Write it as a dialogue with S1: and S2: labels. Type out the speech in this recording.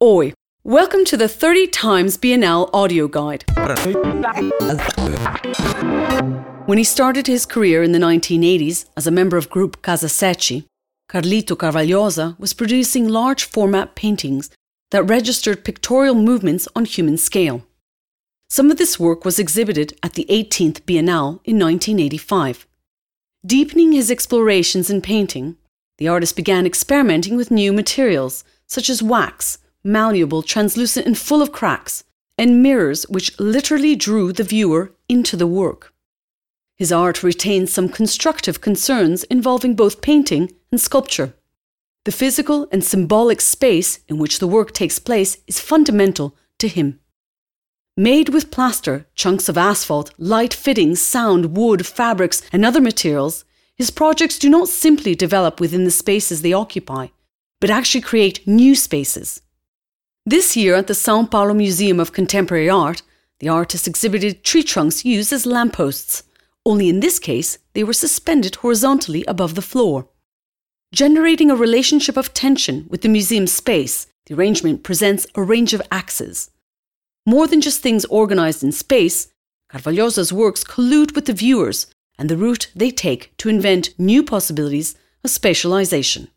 S1: Oi, welcome to the 30 Times Biennale audio guide. When he started his career in the 1980s as a member of group Casa Sete, Carlito Carvalhosa was producing large format paintings that registered pictorial movements on human scale. Some of this work was exhibited at the 18th Biennale in 1985. Deepening his explorations in painting, the artist began experimenting with new materials such as wax, malleable, translucent, and full of cracks, and mirrors which literally drew the viewer into the work. His art retains some constructive concerns involving both painting and sculpture. The physical and symbolic space in which the work takes place is fundamental to him. Made with plaster, chunks of asphalt, light fittings, sound, wood, fabrics, and other materials, his projects do not simply develop within the spaces they occupy, but actually create new spaces. This year at the Sao Paulo Museum of Contemporary Art, the artist exhibited tree trunks used as lampposts, only in this case they were suspended horizontally above the floor. Generating a relationship of tension with the museum's space, the arrangement presents a range of axes. More than just things organized in space, Carvalhosa's works collude with the viewers and the route they take to invent new possibilities of spatialization.